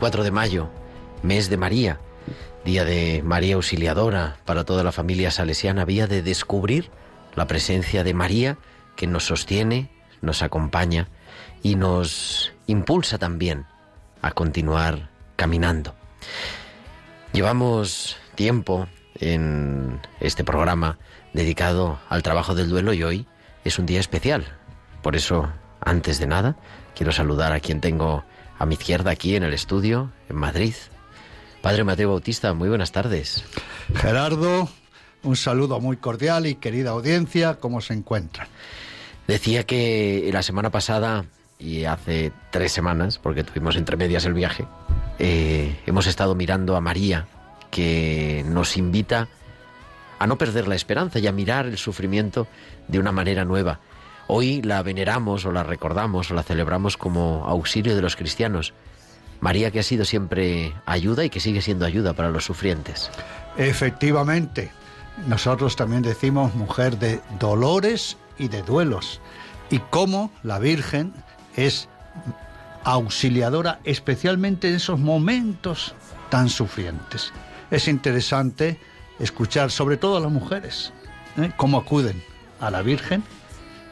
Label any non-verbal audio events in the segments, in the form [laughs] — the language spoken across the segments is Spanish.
24 de mayo, mes de María, día de María Auxiliadora para toda la familia salesiana, día de descubrir la presencia de María que nos sostiene, nos acompaña y nos impulsa también a continuar caminando. Llevamos tiempo en este programa dedicado al trabajo del duelo y hoy es un día especial. Por eso, antes de nada, quiero saludar a quien tengo a mi izquierda aquí en el estudio, en Madrid. Padre Mateo Bautista, muy buenas tardes. Gerardo, un saludo muy cordial y querida audiencia, ¿cómo se encuentran? Decía que la semana pasada y hace tres semanas, porque tuvimos entre medias el viaje, eh, hemos estado mirando a María, que nos invita a no perder la esperanza y a mirar el sufrimiento de una manera nueva. Hoy la veneramos o la recordamos o la celebramos como auxilio de los cristianos. María que ha sido siempre ayuda y que sigue siendo ayuda para los sufrientes. Efectivamente, nosotros también decimos mujer de dolores y de duelos. Y cómo la Virgen es auxiliadora especialmente en esos momentos tan sufrientes. Es interesante escuchar, sobre todo a las mujeres, ¿eh? cómo acuden a la Virgen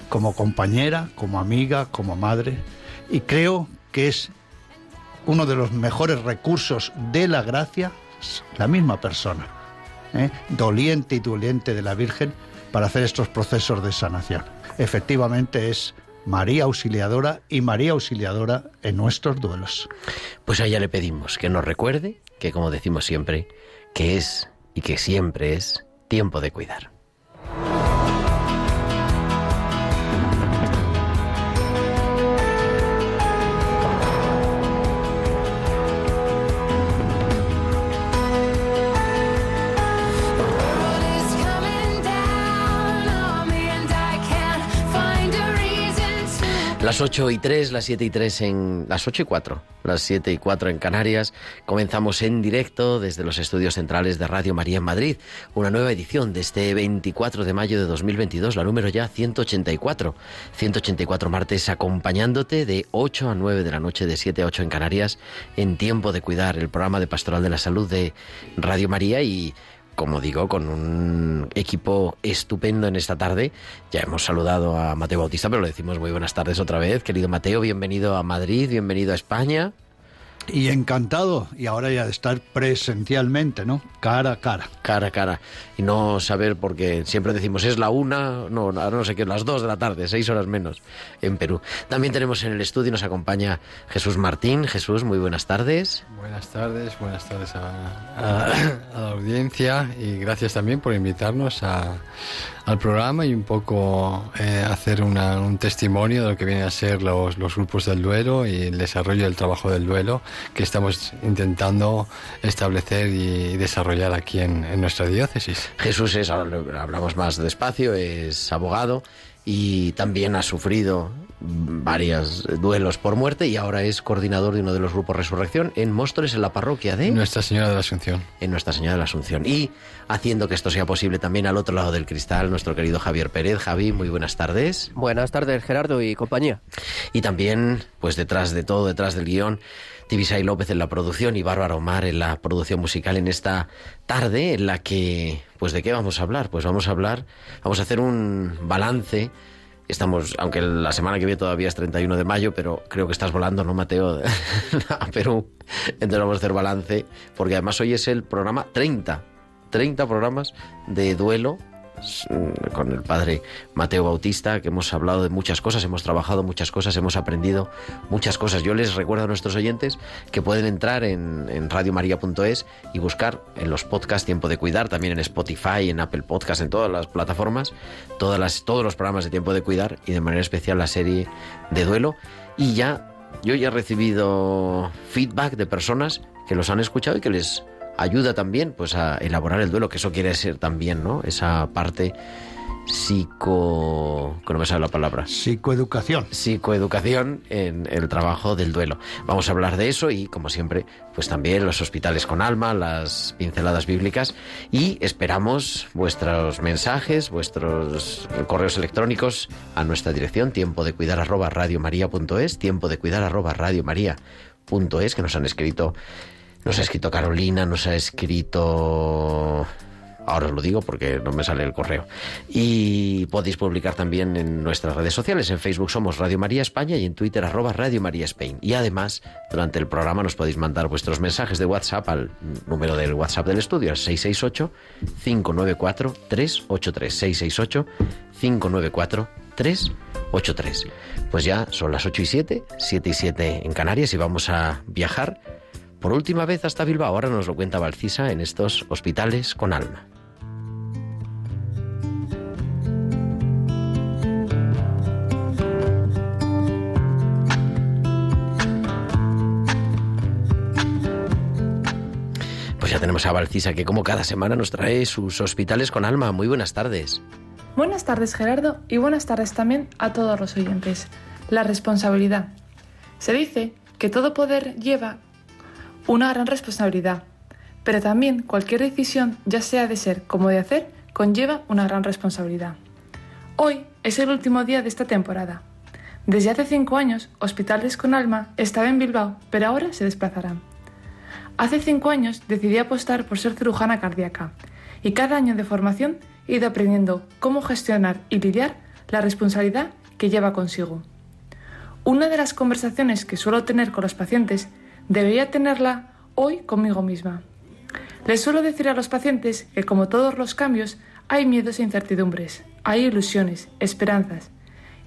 como compañera, como amiga, como madre. Y creo que es uno de los mejores recursos de la gracia, la misma persona, ¿eh? doliente y doliente de la Virgen, para hacer estos procesos de sanación. Efectivamente es María Auxiliadora y María Auxiliadora en nuestros duelos. Pues a ella le pedimos que nos recuerde que, como decimos siempre, que es y que siempre es tiempo de cuidar. Las 8 y 3, las 7 y 3 en... Las 8 y 4, las 7 y 4 en Canarias. Comenzamos en directo desde los estudios centrales de Radio María en Madrid. Una nueva edición de este 24 de mayo de 2022, la número ya 184. 184 martes acompañándote de 8 a 9 de la noche, de 7 a 8 en Canarias, en Tiempo de Cuidar, el programa de Pastoral de la Salud de Radio María y como digo, con un equipo estupendo en esta tarde. Ya hemos saludado a Mateo Bautista, pero le decimos muy buenas tardes otra vez. Querido Mateo, bienvenido a Madrid, bienvenido a España. Y encantado, y ahora ya de estar presencialmente, ¿no? Cara a cara. Cara a cara. Y no saber, porque siempre decimos es la una, no, ahora no sé qué, las dos de la tarde, seis horas menos en Perú. También tenemos en el estudio, nos acompaña Jesús Martín. Jesús, muy buenas tardes. Buenas tardes, buenas tardes a, a- a la audiencia y gracias también por invitarnos a- al programa y un poco eh, hacer un testimonio de lo que vienen a ser los, los grupos del duelo y el desarrollo del trabajo del duelo que estamos intentando establecer y desarrollar aquí en, nuestra diócesis. Jesús es, hablamos más despacio, es abogado y también ha sufrido varios duelos por muerte y ahora es coordinador de uno de los grupos Resurrección en Móstoles, en la parroquia de... Nuestra Señora de la Asunción. En Nuestra Señora de la Asunción. Y haciendo que esto sea posible también al otro lado del cristal, nuestro querido Javier Pérez. Javi, muy buenas tardes. Buenas tardes, Gerardo y compañía. Y también, pues detrás de todo, detrás del guion, Tibisay López en la producción y Bárbara Omar en la producción musical en esta tarde en la que, pues de qué vamos a hablar? Pues vamos a hablar, vamos a hacer un balance Estamos, aunque la semana que viene todavía es 31 de mayo, pero creo que estás volando, ¿no, Mateo? [laughs] a Perú. Entonces vamos a hacer balance, porque además hoy es el programa 30. 30 programas de duelo con el padre Mateo Bautista, que hemos hablado de muchas cosas, hemos trabajado muchas cosas, hemos aprendido muchas cosas. Yo les recuerdo a nuestros oyentes que pueden entrar en, en radiomaria.es y buscar en los podcasts Tiempo de Cuidar, también en Spotify, en Apple Podcast, en todas las plataformas, todas las, todos los programas de Tiempo de Cuidar y de manera especial la serie de duelo. Y ya, yo ya he recibido feedback de personas que los han escuchado y que les ayuda también pues a elaborar el duelo, que eso quiere ser también, ¿no? Esa parte psico... que no me sale la palabra. Psicoeducación. Psicoeducación en el trabajo del duelo. Vamos a hablar de eso y, como siempre, pues también los hospitales con alma, las pinceladas bíblicas y esperamos vuestros mensajes, vuestros correos electrónicos a nuestra dirección tiempo de cuidar arroba radiomaria.es, tiempo de cuidar arroba radiomaria.es, que nos han escrito nos ha escrito Carolina, nos ha escrito... Ahora os lo digo porque no me sale el correo. Y podéis publicar también en nuestras redes sociales. En Facebook somos Radio María España y en Twitter arroba Radio María Spain. Y además, durante el programa nos podéis mandar vuestros mensajes de WhatsApp al número del WhatsApp del estudio, al 668-594-383. 668-594-383. Pues ya son las 8 y 7, 7 y 7 en Canarias y vamos a viajar por última vez hasta Bilbao. Ahora nos lo cuenta Valcisa en estos hospitales con alma. Pues ya tenemos a Valcisa que como cada semana nos trae sus hospitales con alma. Muy buenas tardes. Buenas tardes Gerardo y buenas tardes también a todos los oyentes. La responsabilidad. Se dice que todo poder lleva una gran responsabilidad, pero también cualquier decisión, ya sea de ser como de hacer, conlleva una gran responsabilidad. Hoy es el último día de esta temporada. Desde hace cinco años, Hospitales con Alma estaba en Bilbao, pero ahora se desplazarán. Hace cinco años decidí apostar por ser cirujana cardíaca y cada año de formación he ido aprendiendo cómo gestionar y lidiar la responsabilidad que lleva consigo. Una de las conversaciones que suelo tener con los pacientes debería tenerla hoy conmigo misma. Les suelo decir a los pacientes que como todos los cambios hay miedos e incertidumbres, hay ilusiones, esperanzas,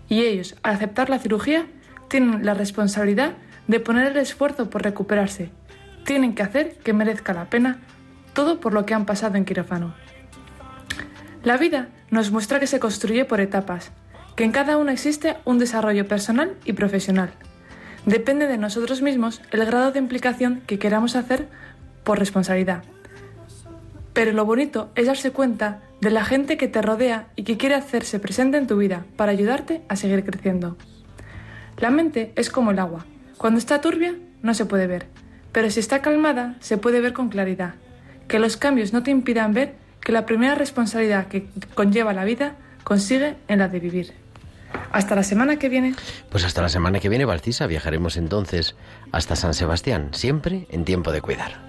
y ellos, al aceptar la cirugía, tienen la responsabilidad de poner el esfuerzo por recuperarse. Tienen que hacer que merezca la pena todo por lo que han pasado en quirófano. La vida nos muestra que se construye por etapas, que en cada una existe un desarrollo personal y profesional. Depende de nosotros mismos el grado de implicación que queramos hacer por responsabilidad. Pero lo bonito es darse cuenta de la gente que te rodea y que quiere hacerse presente en tu vida para ayudarte a seguir creciendo. La mente es como el agua. Cuando está turbia no se puede ver, pero si está calmada se puede ver con claridad. Que los cambios no te impidan ver que la primera responsabilidad que conlleva la vida consigue en la de vivir. Hasta la semana que viene. Pues hasta la semana que viene, Valcisa, viajaremos entonces hasta San Sebastián, siempre en tiempo de cuidar.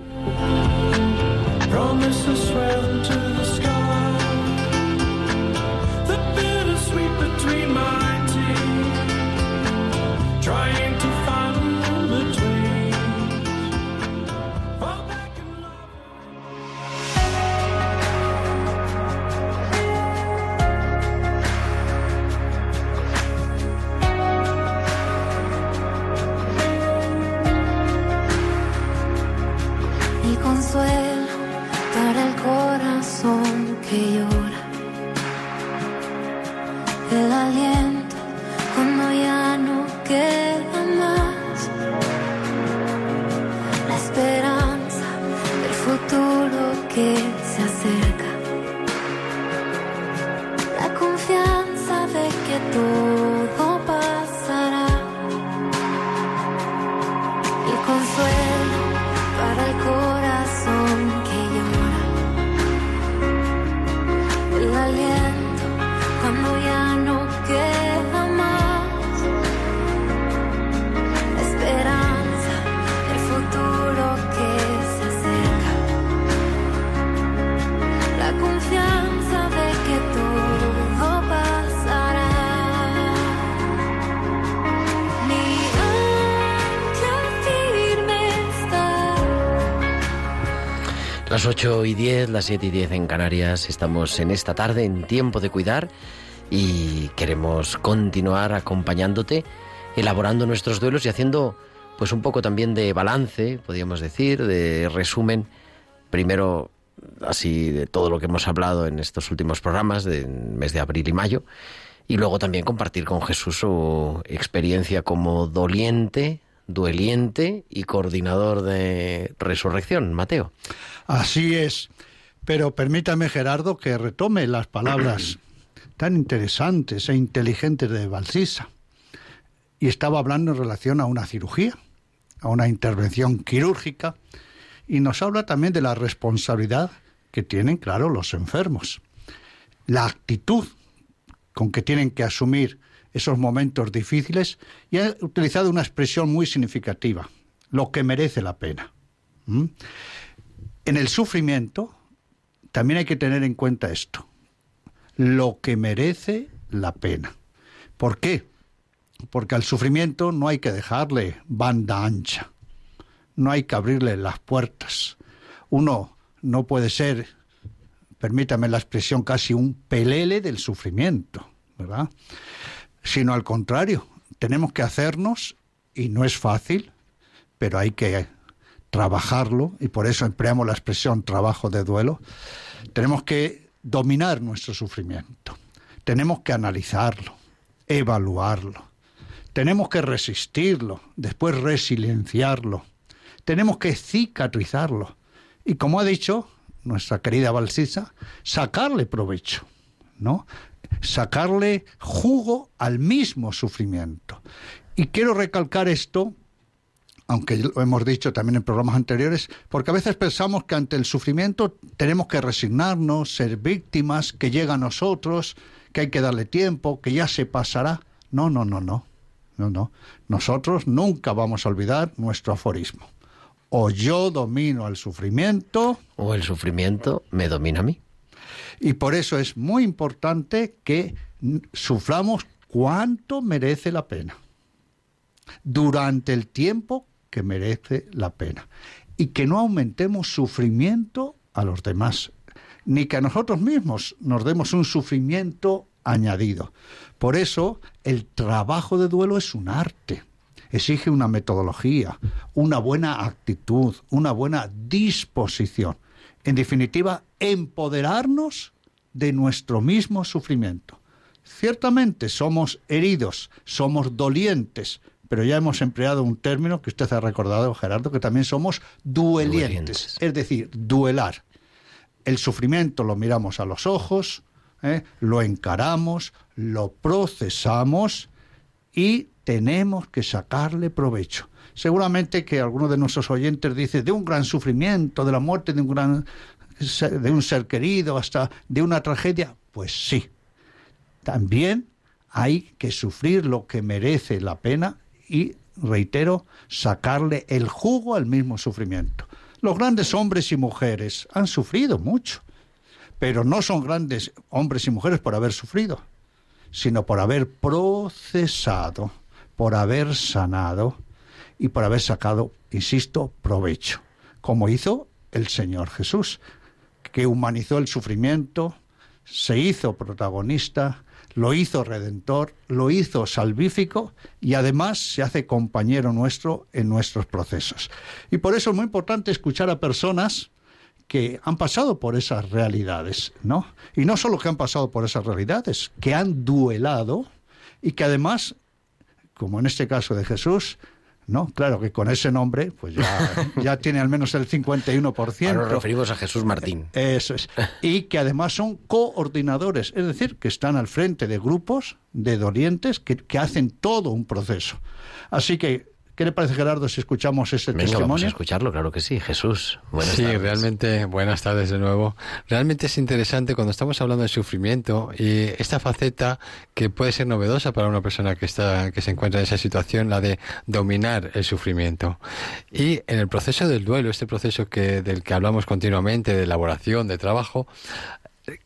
Las 8 y 10, las 7 y 10 en Canarias, estamos en esta tarde en tiempo de cuidar y queremos continuar acompañándote, elaborando nuestros duelos y haciendo pues un poco también de balance, podríamos decir, de resumen, primero así de todo lo que hemos hablado en estos últimos programas del mes de abril y mayo, y luego también compartir con Jesús su experiencia como doliente, dueliente y coordinador de resurrección, Mateo. Así es. Pero permítame, Gerardo, que retome las palabras [clears throat] tan interesantes e inteligentes de Balsisa. Y estaba hablando en relación a una cirugía, a una intervención quirúrgica, y nos habla también de la responsabilidad que tienen, claro, los enfermos. La actitud con que tienen que asumir esos momentos difíciles y ha utilizado una expresión muy significativa, lo que merece la pena. En el sufrimiento también hay que tener en cuenta esto, lo que merece la pena. ¿Por qué? Porque al sufrimiento no hay que dejarle banda ancha, no hay que abrirle las puertas. Uno no puede ser, permítame la expresión, casi un pelele del sufrimiento, ¿verdad? Sino al contrario, tenemos que hacernos, y no es fácil, pero hay que trabajarlo, y por eso empleamos la expresión trabajo de duelo, tenemos que dominar nuestro sufrimiento, tenemos que analizarlo, evaluarlo, tenemos que resistirlo, después resilienciarlo, tenemos que cicatrizarlo y como ha dicho nuestra querida Balsisa, sacarle provecho, ¿no? Sacarle jugo al mismo sufrimiento. Y quiero recalcar esto aunque lo hemos dicho también en programas anteriores, porque a veces pensamos que ante el sufrimiento tenemos que resignarnos, ser víctimas, que llega a nosotros, que hay que darle tiempo, que ya se pasará. No, no, no, no. No, no. Nosotros nunca vamos a olvidar nuestro aforismo. O yo domino al sufrimiento. O el sufrimiento me domina a mí. Y por eso es muy importante que suframos cuánto merece la pena. Durante el tiempo que merece la pena. Y que no aumentemos sufrimiento a los demás, ni que a nosotros mismos nos demos un sufrimiento añadido. Por eso el trabajo de duelo es un arte, exige una metodología, una buena actitud, una buena disposición. En definitiva, empoderarnos de nuestro mismo sufrimiento. Ciertamente somos heridos, somos dolientes, pero ya hemos empleado un término que usted ha recordado, Gerardo, que también somos duelientes, es decir, duelar. El sufrimiento lo miramos a los ojos, ¿eh? lo encaramos, lo procesamos y tenemos que sacarle provecho. Seguramente que alguno de nuestros oyentes dice de un gran sufrimiento, de la muerte de un gran de un ser querido, hasta de una tragedia, pues sí. También hay que sufrir lo que merece la pena y, reitero, sacarle el jugo al mismo sufrimiento. Los grandes hombres y mujeres han sufrido mucho, pero no son grandes hombres y mujeres por haber sufrido, sino por haber procesado, por haber sanado y por haber sacado, insisto, provecho, como hizo el Señor Jesús, que humanizó el sufrimiento, se hizo protagonista, lo hizo redentor, lo hizo salvífico y además se hace compañero nuestro en nuestros procesos. Y por eso es muy importante escuchar a personas que han pasado por esas realidades, ¿no? Y no solo que han pasado por esas realidades, que han duelado y que además, como en este caso de Jesús, ¿no? Claro que con ese nombre, pues ya, [laughs] ya tiene al menos el 51%. Ahora nos referimos a Jesús Martín. Eso es. [laughs] Y que además son coordinadores, es decir, que están al frente de grupos de dolientes que, que hacen todo un proceso. Así que ¿Qué le parece, Gerardo, si escuchamos este Venga, testimonio? Vamos a escucharlo, claro que sí. Jesús, buenas sí, tardes. realmente, buenas tardes de nuevo. Realmente es interesante cuando estamos hablando de sufrimiento y esta faceta que puede ser novedosa para una persona que está, que se encuentra en esa situación, la de dominar el sufrimiento. Y en el proceso del duelo, este proceso que, del que hablamos continuamente, de elaboración, de trabajo,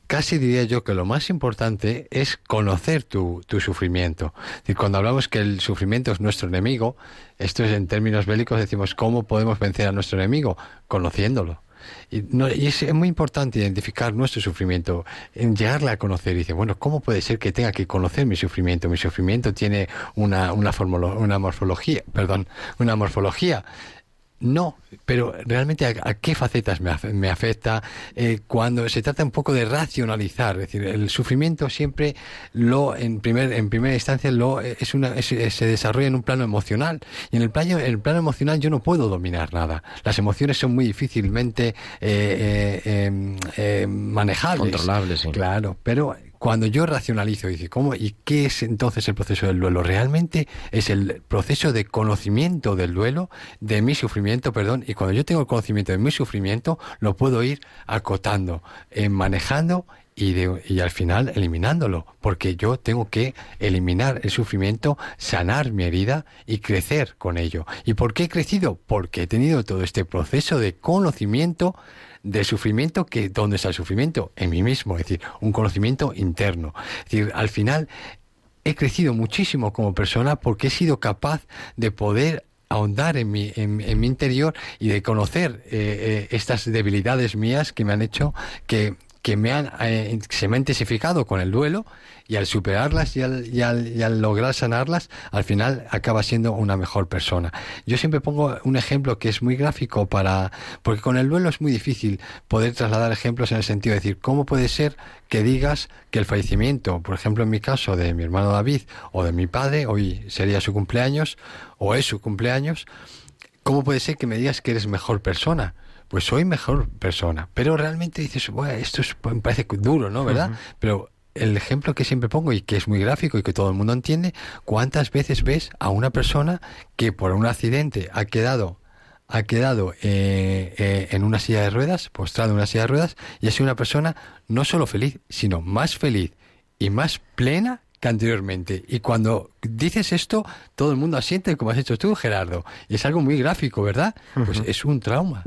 casi diría yo que lo más importante es conocer tu, tu sufrimiento. Y cuando hablamos que el sufrimiento es nuestro enemigo, esto es en términos bélicos decimos cómo podemos vencer a nuestro enemigo, conociéndolo. Y, no, y es, muy importante identificar nuestro sufrimiento, en llegarle a conocer. Y dice, bueno, ¿cómo puede ser que tenga que conocer mi sufrimiento? Mi sufrimiento tiene una, una, una morfología, perdón, una morfología. No, pero realmente a, a qué facetas me, afe- me afecta eh, cuando se trata un poco de racionalizar, es decir, el sufrimiento siempre lo en primer en primera instancia lo eh, es una es- eh, se desarrolla en un plano emocional y en el plano en el plano emocional yo no puedo dominar nada. Las emociones son muy difícilmente eh, eh, eh, eh, manejables, Controlables, sí. Claro, pero cuando yo racionalizo y dice, ¿cómo? ¿Y qué es entonces el proceso del duelo? Realmente es el proceso de conocimiento del duelo, de mi sufrimiento, perdón, y cuando yo tengo el conocimiento de mi sufrimiento, lo puedo ir acotando, eh, manejando y, de- y al final eliminándolo, porque yo tengo que eliminar el sufrimiento, sanar mi herida y crecer con ello. ¿Y por qué he crecido? Porque he tenido todo este proceso de conocimiento de sufrimiento que dónde está el sufrimiento en mí mismo es decir un conocimiento interno. Es decir al final he crecido muchísimo como persona porque he sido capaz de poder ahondar en mi, en, en mi interior y de conocer eh, eh, estas debilidades mías que me han hecho que que me han, eh, se me han intensificado con el duelo y al superarlas y al, y, al, y al lograr sanarlas, al final acaba siendo una mejor persona. Yo siempre pongo un ejemplo que es muy gráfico para, porque con el duelo es muy difícil poder trasladar ejemplos en el sentido de decir, ¿cómo puede ser que digas que el fallecimiento, por ejemplo en mi caso de mi hermano David o de mi padre, hoy sería su cumpleaños o es su cumpleaños, ¿cómo puede ser que me digas que eres mejor persona? Pues soy mejor persona. Pero realmente dices, bueno, esto es- me parece duro, ¿no? ¿Verdad? Pero el ejemplo que siempre pongo y que es muy gráfico y que todo el mundo entiende, ¿cuántas veces ves a una persona que por un accidente ha quedado ha quedado eh, eh, en una silla de ruedas, postrado en una silla de ruedas, y ha sido una persona no solo feliz, sino más feliz y más plena que anteriormente. Y cuando dices esto, todo el mundo asiente, como has hecho tú, Gerardo. Y es algo muy gráfico, ¿verdad? Pues es un trauma.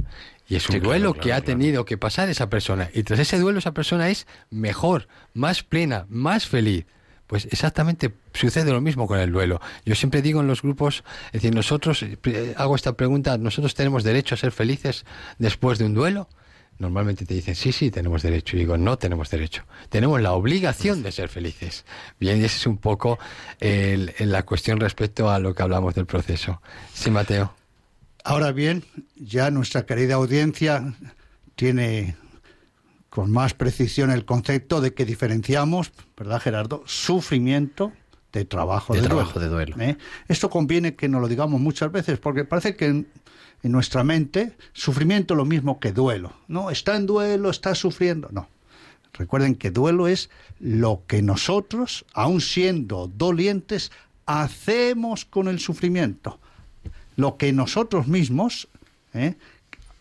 Y es un Sí, duelo claro, que ha claro. tenido que pasar esa persona. Y tras ese duelo, esa persona es mejor, más plena, más feliz. Pues exactamente sucede lo mismo con el duelo. Yo siempre digo en los grupos, es decir, nosotros, eh, hago esta pregunta, ¿nosotros tenemos derecho a ser felices después de un duelo? Normalmente te dicen, sí, sí, tenemos derecho. Y digo, no tenemos derecho. Tenemos la obligación de ser felices. Bien, y esa es un poco el- el- la cuestión respecto a lo que hablamos del proceso. Sí, Mateo. Ahora bien, ya nuestra querida audiencia tiene con más precisión el concepto de que diferenciamos, ¿verdad, Gerardo? Sufrimiento de trabajo De de, trabajo duelo. de duelo. ¿eh? Esto conviene que nos lo digamos muchas veces, porque parece que en, en nuestra mente sufrimiento es lo mismo que duelo. No, está en duelo, está sufriendo. No. Recuerden que duelo es lo que nosotros, aun siendo dolientes, hacemos con el sufrimiento lo que nosotros mismos, ¿eh?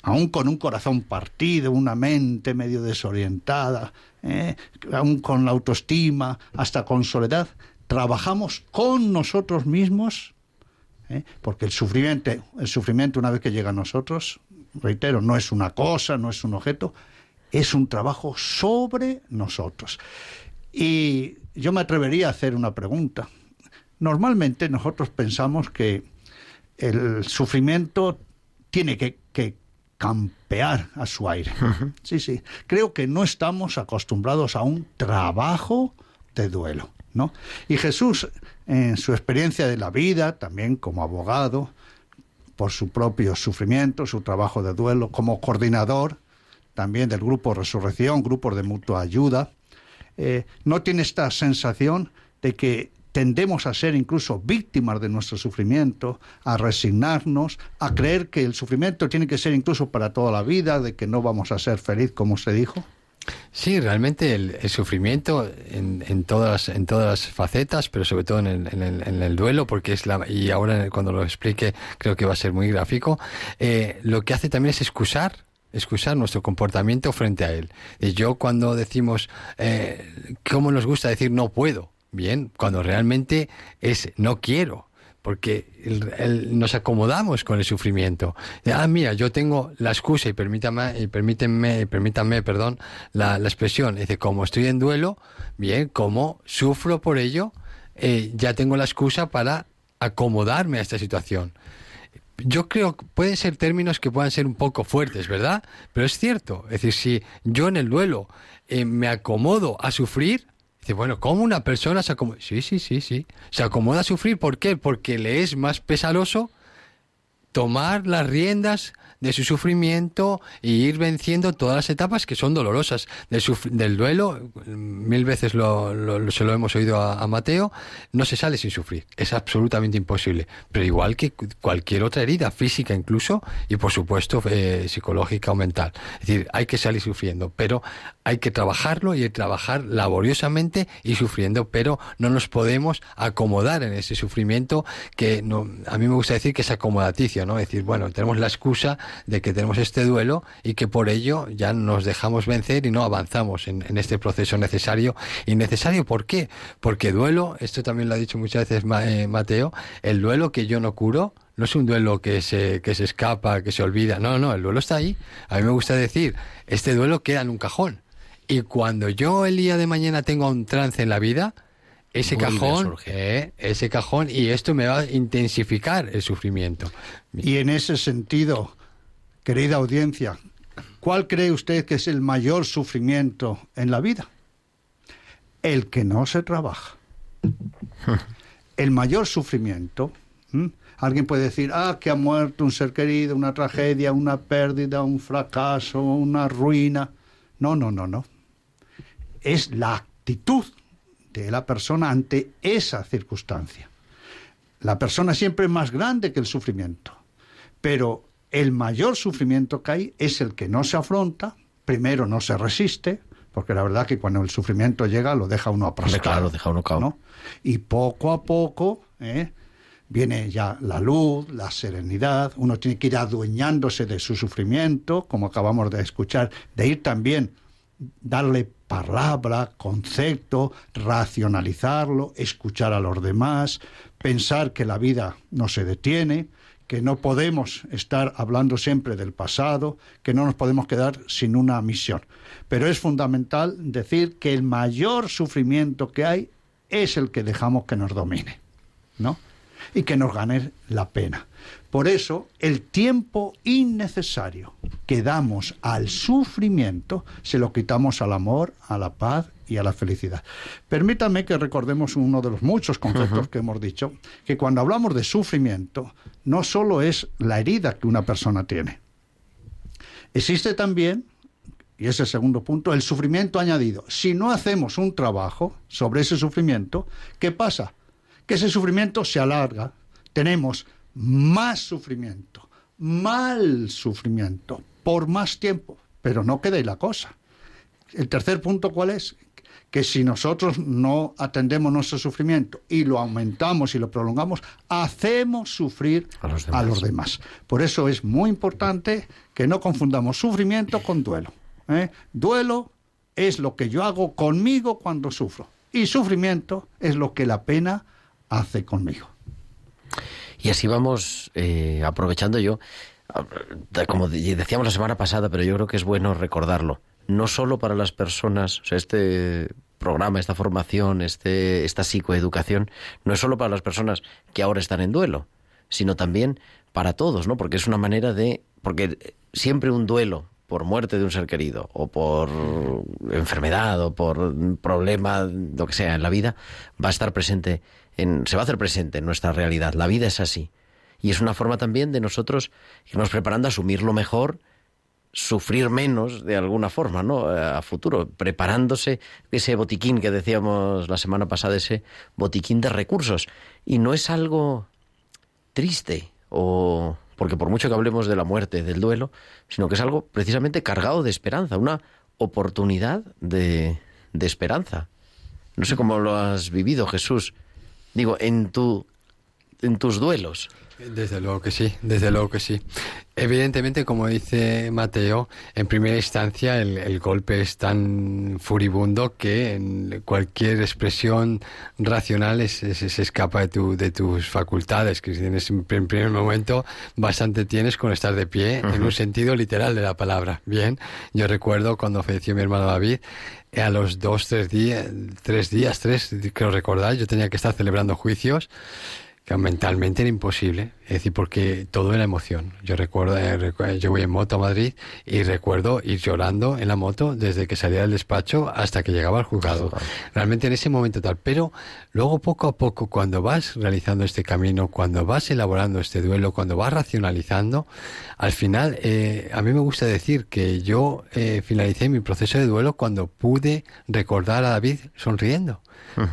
aún con un corazón partido, una mente medio desorientada, ¿eh? aún con la autoestima, hasta con soledad, trabajamos con nosotros mismos, ¿eh? porque el sufrimiento, el sufrimiento una vez que llega a nosotros, reitero, no es una cosa, no es un objeto, es un trabajo sobre nosotros. Y yo me atrevería a hacer una pregunta. Normalmente nosotros pensamos que el sufrimiento tiene que, que campear a su aire. Sí, sí. Creo que no estamos acostumbrados a un trabajo de duelo, ¿no? Y Jesús, en su experiencia de la vida, también como abogado, por su propio sufrimiento, su trabajo de duelo, como coordinador también del grupo Resurrección, grupos de mutua ayuda, eh, no tiene esta sensación de que tendemos a ser incluso víctimas de nuestro sufrimiento, a resignarnos, a creer que el sufrimiento tiene que ser incluso para toda la vida, de que no vamos a ser feliz, como se dijo. Sí, realmente el, sufrimiento en, todas en todas las facetas, pero sobre todo en el duelo, porque es la y ahora cuando lo explique creo que va a ser muy gráfico. eh, lo que hace también es excusar excusar nuestro comportamiento frente a él. Y yo cuando decimos eh, cómo nos gusta decir no puedo, bien, cuando realmente es no quiero porque nos acomodamos con el sufrimiento. Ah, mira, yo tengo la excusa y permítame, y permítanme, permítanme, perdón, la, la expresión. Dice, como estoy en duelo, bien, como sufro por ello, eh, ya tengo la excusa para acomodarme a esta situación. yo creo que pueden ser términos que puedan ser un poco fuertes, ¿verdad? Pero es cierto. Es decir, si yo en el duelo eh, me acomodo a sufrir, bueno, ¿cómo una persona se acomoda? Sí, sí, sí, sí. Se acomoda a sufrir, ¿por qué? Porque le es más pesaroso tomar las riendas de su sufrimiento y ir venciendo todas las etapas que son dolorosas. Del, del duelo, mil veces lo, se lo hemos oído a, Mateo, no se sale sin sufrir. Es absolutamente imposible. Pero igual que cualquier otra herida, física incluso, y por supuesto eh, psicológica o mental. Es decir, hay que salir sufriendo, pero hay que trabajarlo y trabajar laboriosamente y sufriendo, pero no nos podemos acomodar en ese sufrimiento que no, a mí me gusta decir que es acomodaticio, ¿no? Es decir, bueno, tenemos la excusa de que tenemos este duelo y que por ello ya nos dejamos vencer y no avanzamos en, este proceso necesario. ¿Y necesario por qué? Porque duelo, esto también lo ha dicho muchas veces eh, Mateo, el duelo que yo no curo, no es un duelo que se, que se escapa, que se olvida. No, no, el duelo está ahí. A mí me gusta decir, este duelo queda en un cajón. Y cuando yo el día de mañana tengo un trance en la vida, ese cajón, eh, ese cajón, y esto me va a intensificar el sufrimiento. Y en ese sentido, Querida audiencia, ¿cuál cree usted que es el mayor sufrimiento en la vida? El que no se trabaja. [laughs] El mayor sufrimiento. Alguien puede decir, ah, que ha muerto un ser querido, una tragedia, una pérdida, un fracaso, una ruina. No, no, no, no. Es la actitud de la persona ante esa circunstancia. La persona siempre es más grande que el sufrimiento, pero el mayor sufrimiento que hay es el que no se afronta, primero no se resiste, porque la verdad que cuando el sufrimiento llega lo deja uno aplastado. Claro, deja uno cao. Y poco a poco ¿eh? viene ya la luz, la serenidad, uno tiene que ir adueñándose de su sufrimiento, como acabamos de escuchar, de ir también darle palabra, concepto, racionalizarlo, escuchar a los demás, pensar que la vida no se detiene, que no podemos estar hablando siempre del pasado, que no nos podemos quedar sin una misión. Pero es fundamental decir que el mayor sufrimiento que hay es el que dejamos que nos domine, ¿no? Y que nos gane la pena. Por eso, el tiempo innecesario que damos al sufrimiento se lo quitamos al amor, a la paz y a la felicidad. Permítanme que recordemos uno de los muchos conceptos que hemos dicho, que cuando hablamos de sufrimiento, no solo es la herida que una persona tiene. Existe también, y ese segundo punto, el sufrimiento añadido. Si no hacemos un trabajo sobre ese sufrimiento, ¿qué pasa? Que ese sufrimiento se alarga, tenemos más sufrimiento, mal sufrimiento, por más tiempo, pero no queda ahí la cosa. El tercer punto, ¿cuál es? que si nosotros no atendemos nuestro sufrimiento y lo aumentamos y lo prolongamos, hacemos sufrir a los demás. Por eso es muy importante que no confundamos sufrimiento con duelo. ¿eh? Duelo es lo que yo hago conmigo cuando sufro y sufrimiento es lo que la pena hace conmigo. Y así vamos eh, aprovechando yo, como decíamos la semana pasada, pero yo creo que es bueno recordarlo no solo para las personas, o sea, este programa, esta formación, este, esta psicoeducación, no es solo para las personas que ahora están en duelo, sino también para todos, ¿no? Porque es una manera de, porque siempre un duelo por muerte de un ser querido o por enfermedad o por problema, lo que sea en la vida, va a estar presente, en, se va a hacer presente en nuestra realidad. La vida es así. Y es una forma también de nosotros irnos preparando a asumirlo mejor sufrir menos de alguna forma, ¿no? Eh, a futuro, preparándose ese botiquín que decíamos la semana pasada, ese botiquín de recursos. Y no es algo triste o porque por mucho que hablemos de la muerte, del duelo, sino que es algo precisamente cargado de esperanza, una oportunidad de, de esperanza. No sé cómo lo has vivido, Jesús. Digo, en tu en tus duelos. Desde luego que sí, desde luego que sí. Evidentemente, como dice Mateo, en primera instancia el, golpe es tan furibundo que en cualquier expresión racional se escapa de, tu, de tus facultades, que tienes en primer momento bastante tienes con estar de pie, en un sentido literal de la palabra. Bien, yo recuerdo cuando falleció mi hermano David, a los dos, tres días, tres días, tres, creo recordar, yo tenía que estar celebrando juicios que mentalmente era imposible. Es decir, porque todo era emoción. Yo recuerdo, eh, recu- yo voy en moto a Madrid y recuerdo ir llorando en la moto desde que salía del despacho hasta que llegaba al juzgado. Realmente en ese momento tal. Pero luego poco a poco, cuando vas realizando este camino, cuando vas elaborando este duelo, cuando vas racionalizando, al final, eh, a mí me gusta decir que yo eh, finalicé mi proceso de duelo cuando pude recordar a David sonriendo.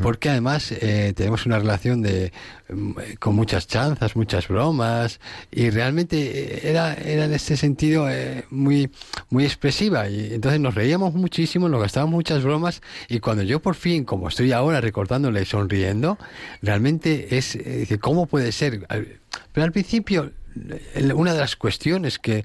Porque además eh, tenemos una relación de mm, con muchas chanzas, muchas bromas y realmente eh, era, era en este sentido eh, muy muy expresiva y entonces nos reíamos muchísimo, nos gastábamos muchas bromas y cuando yo por fin, como estoy ahora recordándole y sonriendo, realmente es eh, ¿cómo puede ser? Pero al principio una de las cuestiones que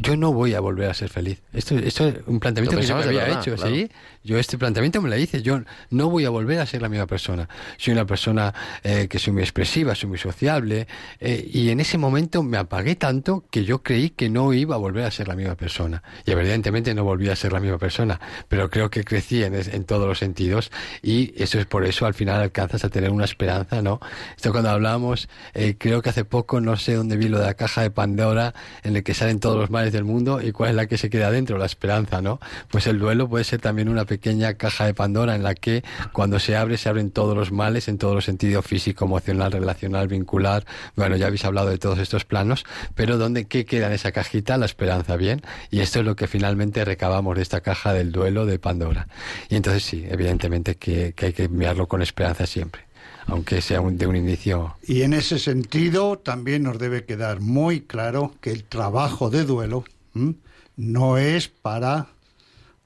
yo no voy a volver a ser feliz. Esto, esto es un planteamiento que yo me había verdad, hecho, claro. ¿sí? Yo este planteamiento me lo hice, yo no voy a volver a ser la misma persona. Soy una persona eh, que soy muy expresiva, soy muy sociable, eh, y en ese momento me apagué tanto que yo creí que no iba a volver a ser la misma persona. Y evidentemente no volví a ser la misma persona, pero creo que crecí en, en todos los sentidos, y eso es por eso al final alcanzas a tener una esperanza, ¿no? Esto cuando hablamos, eh, creo que hace poco, no sé dónde vi lo de la caja de Pandora, en el que salen todos los males del mundo, y cuál es la que se queda dentro, la esperanza, ¿no? Pues el duelo puede ser también una pequeña caja de Pandora en la que cuando se abre se abren todos los males en todos los sentidos físico, emocional, relacional, vincular. Bueno, ya habéis hablado de todos estos planos, pero ¿dónde qué queda en esa cajita? La esperanza, bien. Y esto es lo que finalmente recabamos de esta caja del duelo de Pandora. Y entonces sí, evidentemente que, que hay que mirarlo con esperanza siempre, aunque sea un- de un inicio. Y en ese sentido también nos debe quedar muy claro que el trabajo de duelo ¿m? no es para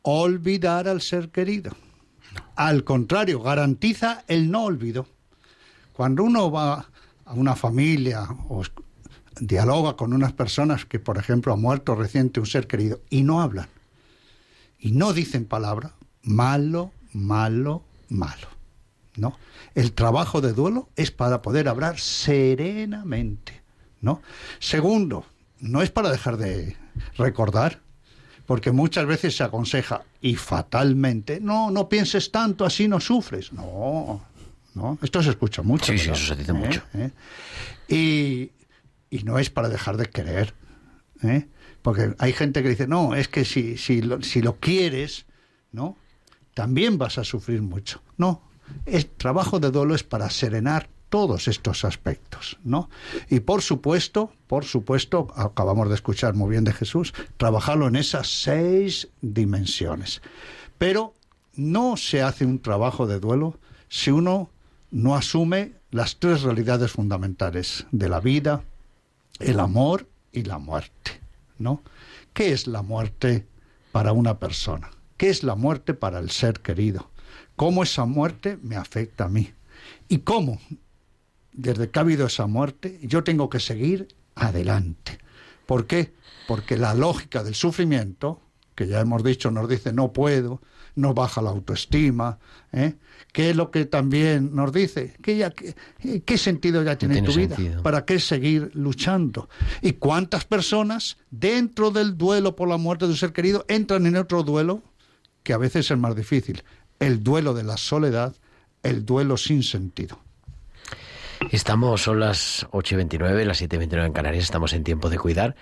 olvidar al ser querido. Al contrario, garantiza el no olvido. Cuando uno va a una familia o dialoga con unas personas que, por ejemplo, ha muerto reciente un ser querido y no hablan y no dicen palabra, malo, malo, malo. ¿no? El trabajo de duelo es para poder hablar serenamente, ¿no? Segundo, no es para dejar de recordar, porque muchas veces se aconseja y fatalmente, no, no pienses tanto, así no sufres. No, no, esto se escucha mucho. Sí, sí, eso se dice mucho. ¿Eh? Y, y no es para dejar de querer, ¿eh? porque hay gente que dice, no, es que si, si, lo, si lo quieres, ¿no? También vas a sufrir mucho. No, el trabajo de duelo es para serenar todos estos aspectos, ¿no? Y por supuesto, por supuesto, acabamos de escuchar muy bien de Jesús, trabajarlo en esas seis dimensiones. Pero no se hace un trabajo de duelo si uno no asume las tres realidades fundamentales de la vida, el amor y la muerte, ¿no? ¿Qué es la muerte para una persona? ¿Qué es la muerte para el ser querido? ¿Cómo esa muerte me afecta a mí? ¿Y cómo, desde que ha habido esa muerte, yo tengo que seguir adelante? ¿Por qué? Porque la lógica del sufrimiento, que ya hemos dicho, nos dice no puedo, nos baja la autoestima, ¿eh? ¿Qué es lo que también nos dice? ¿Qué, ya, qué, qué sentido ya tiene, tiene tu vida? sentido. ¿Para qué seguir luchando? ¿Y cuántas personas dentro del duelo por la muerte de un ser querido entran en otro duelo que a veces es más difícil? El duelo de la soledad, el duelo sin sentido. Estamos, son las 8 y 29, las 7 y 29 en Canarias, estamos en tiempo de cuidar.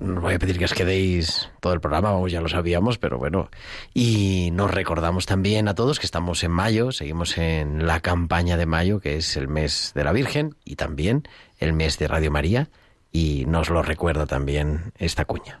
Nos voy a pedir que os quedéis todo el programa, vamos, ya lo sabíamos, pero bueno. Y nos recordamos también a todos que estamos en mayo, seguimos en la campaña de mayo, que es el mes de la Virgen y también el mes de Radio María, y nos lo recuerda también esta cuña.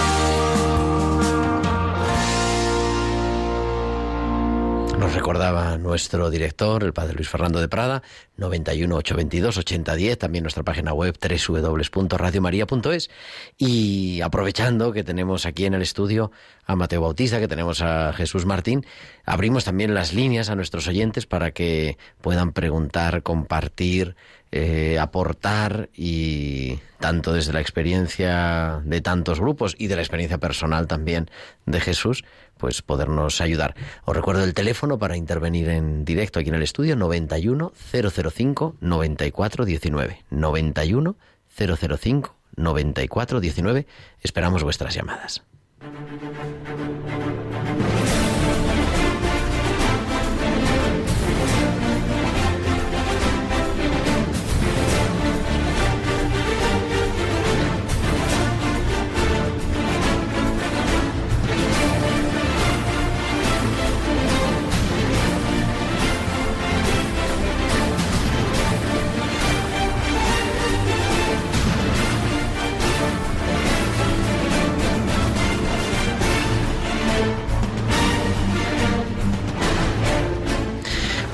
Recordaba nuestro director, el padre Luis Fernando de Prada, 91 822 8010, también nuestra página web www.radiomaria.es. Y aprovechando que tenemos aquí en el estudio a Mateo Bautista, que tenemos a Jesús Martín, abrimos también las líneas a nuestros oyentes para que puedan preguntar, compartir, eh, aportar y tanto desde la experiencia de tantos grupos y de la experiencia personal también de Jesús, pues podernos ayudar. Os recuerdo el teléfono para intervenir en directo aquí en el estudio 91 005 94 19 91 005 94 19. Esperamos vuestras llamadas.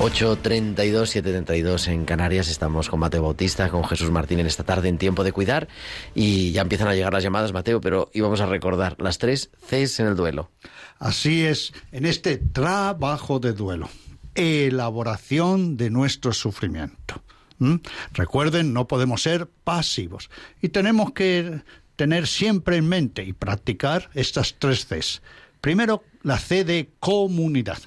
Ocho treinta y dos, siete treinta y dos en Canarias. Estamos con Mateo Bautista, con Jesús Martín en esta tarde en Tiempo de Cuidar. Y ya empiezan a llegar las llamadas, Mateo, pero íbamos a recordar las tres Cs en el duelo. Así es, en este trabajo de duelo, elaboración de nuestro sufrimiento. ¿Mm? Recuerden, no podemos ser pasivos y tenemos que tener siempre en mente y practicar estas tres Cs. Primero, la C de comunidad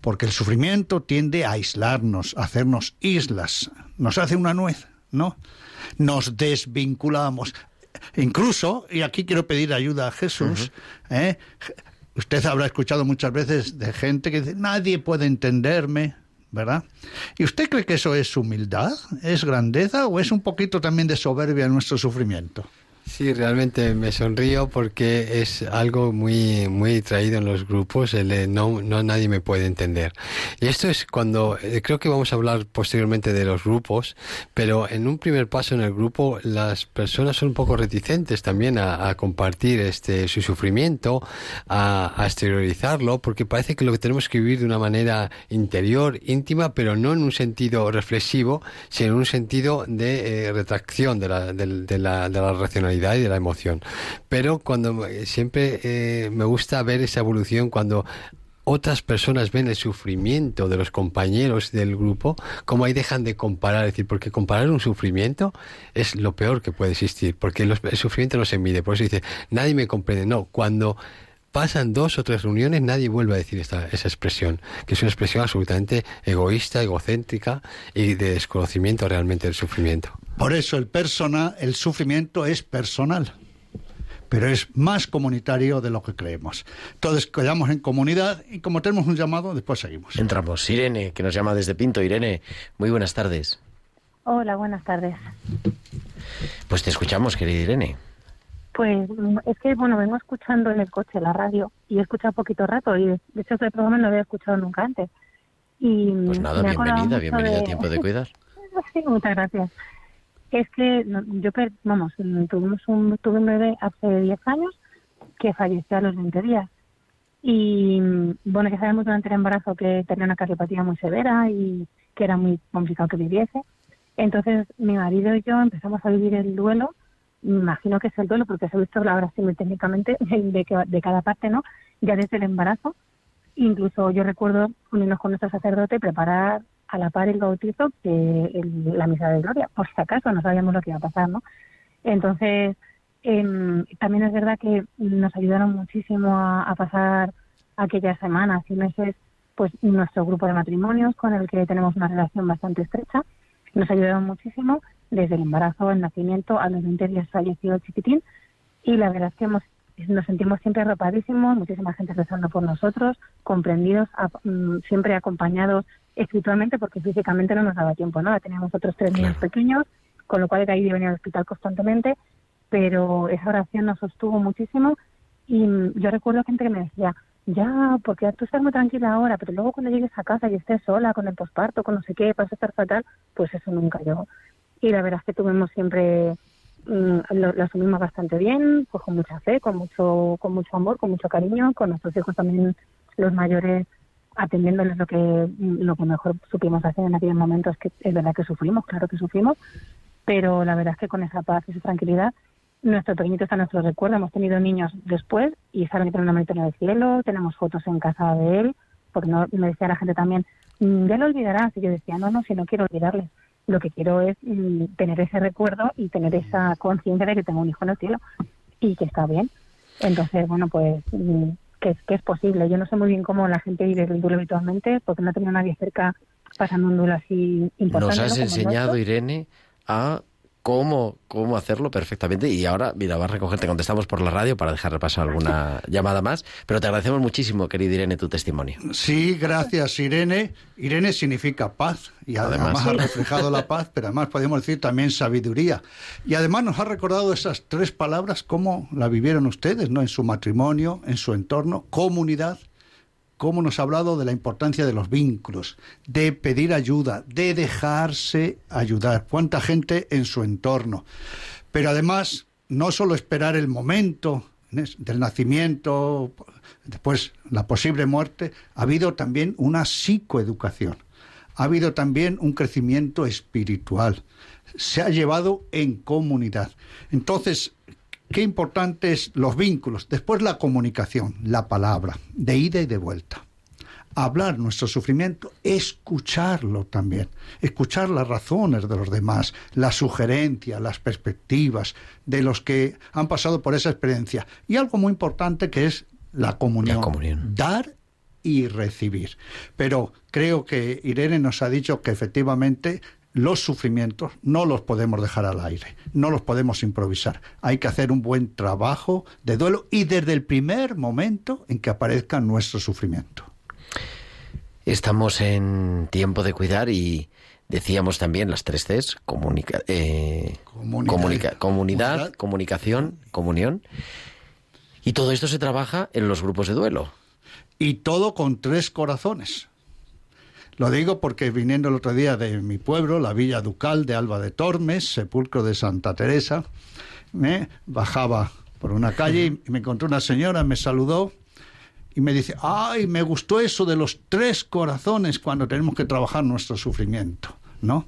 porque el sufrimiento tiende a aislarnos, a hacernos islas, nos hace una nuez, ¿no? Nos desvinculamos. Incluso, y aquí quiero pedir ayuda a Jesús, ¿eh? usted habrá escuchado muchas veces de gente que dice, nadie puede entenderme, ¿verdad? ¿Y usted cree que eso es humildad, es grandeza o es un poquito también de soberbia en nuestro sufrimiento? Sí, realmente me sonrío porque es algo muy muy traído en los grupos, el no, no nadie me puede entender. Y esto es cuando, eh, creo que vamos a hablar posteriormente de los grupos, pero en un primer paso en el grupo las personas son un poco reticentes también a, compartir este su sufrimiento, a, a, exteriorizarlo, porque parece que lo que tenemos que vivir de una manera interior, íntima, pero no en un sentido reflexivo, sino en un sentido de eh, retracción de la, de, de la, de la racionalidad y de la emoción. Pero cuando siempre eh, me gusta ver esa evolución cuando otras personas ven el sufrimiento de los compañeros del grupo, como ahí dejan de comparar, es decir, porque comparar un sufrimiento es lo peor que puede existir, porque el sufrimiento no se mide, por eso dice, nadie me comprende, no, cuando pasan dos o tres reuniones, nadie vuelve a decir esta, esa expresión, que es una expresión absolutamente egoísta, egocéntrica y de desconocimiento realmente del sufrimiento. Por eso el persona, el sufrimiento es personal, pero es más comunitario de lo que creemos. Entonces quedamos en comunidad y como tenemos un llamado, después seguimos. Entramos. Irene, que nos llama desde Pinto. Irene, muy buenas tardes. Hola, buenas tardes. Pues te escuchamos, querida Irene. Pues es que, bueno, vengo escuchando en el coche la radio y he escuchado poquito rato y de hecho este programa no lo había escuchado nunca antes. Y pues nada, bienvenida, bienvenida de... a Tiempo de [laughs] Cuidar. sí, muchas gracias. Es que yo, vamos, tuvimos un, tuve un bebé hace 10 años que falleció a los 20 días. Y bueno, que sabemos durante el embarazo que tenía una cardiopatía muy severa y que era muy complicado que viviese. Entonces mi marido y yo empezamos a vivir el duelo me imagino que es el duelo porque se ha visto ahora técnicamente [laughs] de, de cada parte, ¿no? Ya desde el embarazo. Incluso yo recuerdo unirnos con nuestro sacerdote preparar a la par el bautizo que el, la misa de gloria, por si acaso no sabíamos lo que iba a pasar, ¿no? Entonces, eh, también es verdad que nos ayudaron muchísimo a, a, pasar aquellas semanas y meses, pues nuestro grupo de matrimonios con el que tenemos una relación bastante estrecha, nos ayudaron muchísimo desde el embarazo, el nacimiento, a los 20 días falleció el chiquitín. Y la verdad es que hemos, nos sentimos siempre arropadísimos, muchísima gente rezando por nosotros, comprendidos, a, mm, siempre acompañados espiritualmente porque físicamente no nos daba tiempo, ¿no? Teníamos otros tres niños pequeños, con lo cual ir y venir al hospital constantemente, pero esa oración nos sostuvo muchísimo. Y mm, yo recuerdo gente que me decía, ya, porque tú estás muy tranquila ahora, pero luego cuando llegues a casa y estés sola con el posparto, con no sé qué, vas a estar fatal, pues eso nunca llegó. Y la verdad es que tuvimos siempre mm, lo, lo asumimos bastante bien, pues con mucha fe, con mucho, con mucho amor, con mucho cariño, con nuestros hijos también los mayores atendiéndoles lo que lo que mejor supimos hacer en aquellos momentos que es verdad que sufrimos, claro que sufrimos, pero la verdad es que con esa paz y esa tranquilidad nuestro pequeñito está en nuestro recuerdo. Hemos tenido niños después y saben que tiene una manita del cielo, tenemos fotos en casa de él, porque no, me decía la gente también, "Mm, ya lo olvidarás. Y yo decía, no, no, si no quiero olvidarles. Lo que quiero es mm, tener ese recuerdo y tener esa conciencia de que tengo un hijo en el cielo y que está bien. Entonces, bueno, pues mm, que, es- que es posible. Yo no sé muy bien cómo la gente vive el duelo habitualmente, porque no he tenido nadie cerca pasando un duelo así importante. Nos has el enseñado. Irene, a cómo, cómo hacerlo perfectamente. Y ahora, mira, vas a recoger, te contestamos por la radio para dejar repasar alguna llamada más. Pero te agradecemos muchísimo, querida Irene, tu testimonio. Sí, gracias Irene. Irene significa paz y además, Además. ha reflejado la paz, pero además podemos decir también sabiduría. Y además nos ha recordado esas tres palabras, cómo la vivieron ustedes, ¿no? En su matrimonio, en su entorno, comunidad, cómo nos ha hablado de la importancia de los vínculos, de pedir ayuda, de dejarse ayudar. Cuánta gente en su entorno. Pero además, no solo esperar el momento del nacimiento, después la posible muerte, ha habido también una psicoeducación, ha habido también un crecimiento espiritual, se ha llevado en comunidad. Entonces, qué importantes los vínculos, después la comunicación, la palabra, de ida y de vuelta hablar nuestro sufrimiento, escucharlo también, escuchar las razones de los demás, las sugerencias, las perspectivas de los que han pasado por esa experiencia. Y algo muy importante que es la comunión. La comunión. Dar y recibir. Pero creo que Irene nos ha dicho que efectivamente los sufrimientos no los podemos dejar al aire, no los podemos improvisar. Hay que hacer un buen trabajo de duelo y desde el primer momento en que aparezca nuestro sufrimiento. Estamos en tiempo de cuidar y decíamos también las tres Cs, comunica- eh, Comunidad. comunica- comunidad, Comunidad. comunicación, comunión. Y todo esto se trabaja en los grupos de duelo. y todo con tres corazones. Lo digo porque viniendo el otro día de mi pueblo, la Villa Ducal de Alba de Tormes, sepulcro de Santa Teresa, me bajaba por una calle y me encontré una señora, me saludó y me dice, ay, me gustó eso de los tres corazones cuando tenemos que trabajar nuestro sufrimiento, ¿no?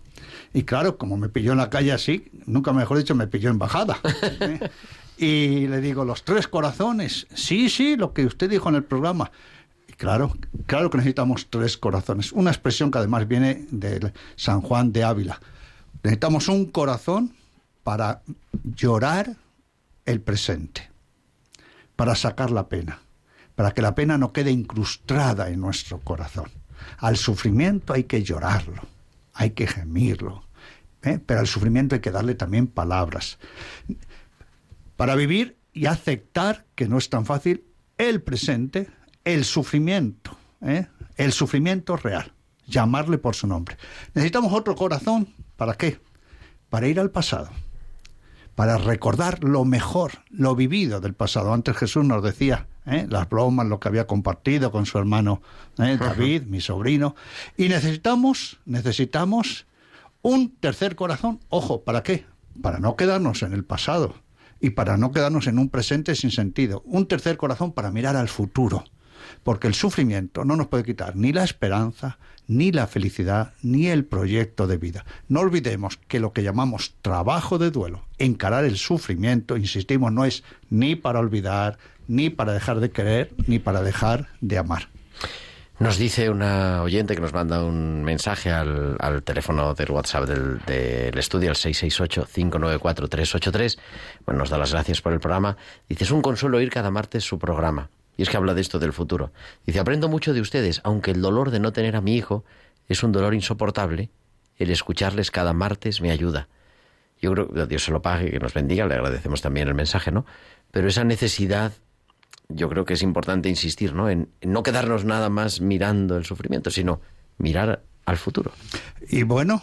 Y claro, como me pilló en la calle así, nunca mejor dicho, me pilló en bajada. ¿eh? [laughs] Y le digo, los tres corazones, sí, sí, lo que usted dijo en el programa. Claro, claro que necesitamos tres corazones. Una expresión que además viene de San Juan de Ávila. Necesitamos un corazón para llorar el presente, para sacar la pena, para que la pena no quede incrustada en nuestro corazón. Al sufrimiento hay que llorarlo, hay que gemirlo, ¿eh? pero al sufrimiento hay que darle también palabras. Para vivir y aceptar que no es tan fácil el presente, el sufrimiento, ¿eh? el sufrimiento real, llamarle por su nombre. Necesitamos otro corazón, ¿para qué? Para ir al pasado, para recordar lo mejor, lo vivido del pasado. Antes Jesús nos decía ¿eh? las bromas, lo que había compartido con su hermano ¿eh? David, mi sobrino. Y necesitamos, necesitamos un tercer corazón. Ojo, ¿para qué? Para no quedarnos en el pasado y para no quedarnos en un presente sin sentido. Un tercer corazón para mirar al futuro. Porque el sufrimiento no nos puede quitar ni la esperanza, ni la felicidad, ni el proyecto de vida. No olvidemos que lo que llamamos trabajo de duelo, encarar el sufrimiento, insistimos, no es ni para olvidar, ni para dejar de querer, ni para dejar de amar. Nos dice una oyente que nos manda un mensaje al, teléfono del WhatsApp del, del estudio, al 668-594-383. Bueno, nos da las gracias por el programa. Dice, es un consuelo oír cada martes su programa. Y es que habla de esto del futuro. Dice, aprendo mucho de ustedes, aunque el dolor de no tener a mi hijo es un dolor insoportable, el escucharles cada martes me ayuda. Yo creo que Dios se lo pague, que nos bendiga, le agradecemos también el mensaje, ¿no? Pero esa necesidad yo creo que es importante insistir, ¿no? En, en no quedarnos nada más mirando el sufrimiento, sino mirar al futuro. Y bueno,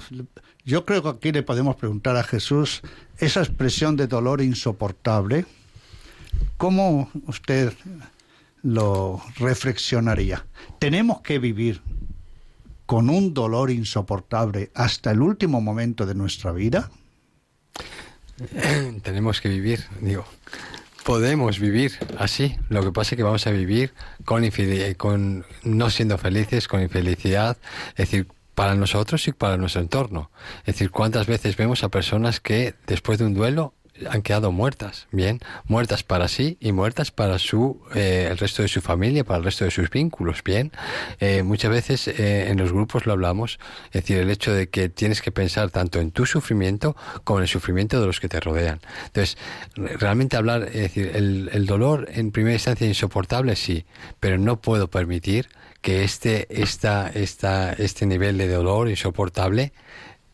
yo creo que aquí le podemos preguntar a Jesús esa expresión de dolor insoportable, ¿cómo usted lo reflexionaría? ¿Tenemos que vivir con un dolor insoportable hasta el último momento de nuestra vida? [clears throat] tenemos que vivir, digo, podemos vivir así. Lo que pasa es que vamos a vivir con, con no siendo felices, con infelicidad, es decir, para nosotros y para nuestro entorno. Es decir, cuántas veces vemos a personas que después de un duelo han quedado muertas, bien, muertas para sí y muertas para su eh, el resto de su familia, para el resto de sus vínculos, bien. Eh, muchas veces eh, en los grupos lo hablamos, es decir, el hecho de que tienes que pensar tanto en tu sufrimiento como en el sufrimiento de los que te rodean. Entonces, realmente hablar, es decir, el, el dolor en primera instancia insoportable, sí, pero no puedo permitir que este, esta, esta, este nivel de dolor insoportable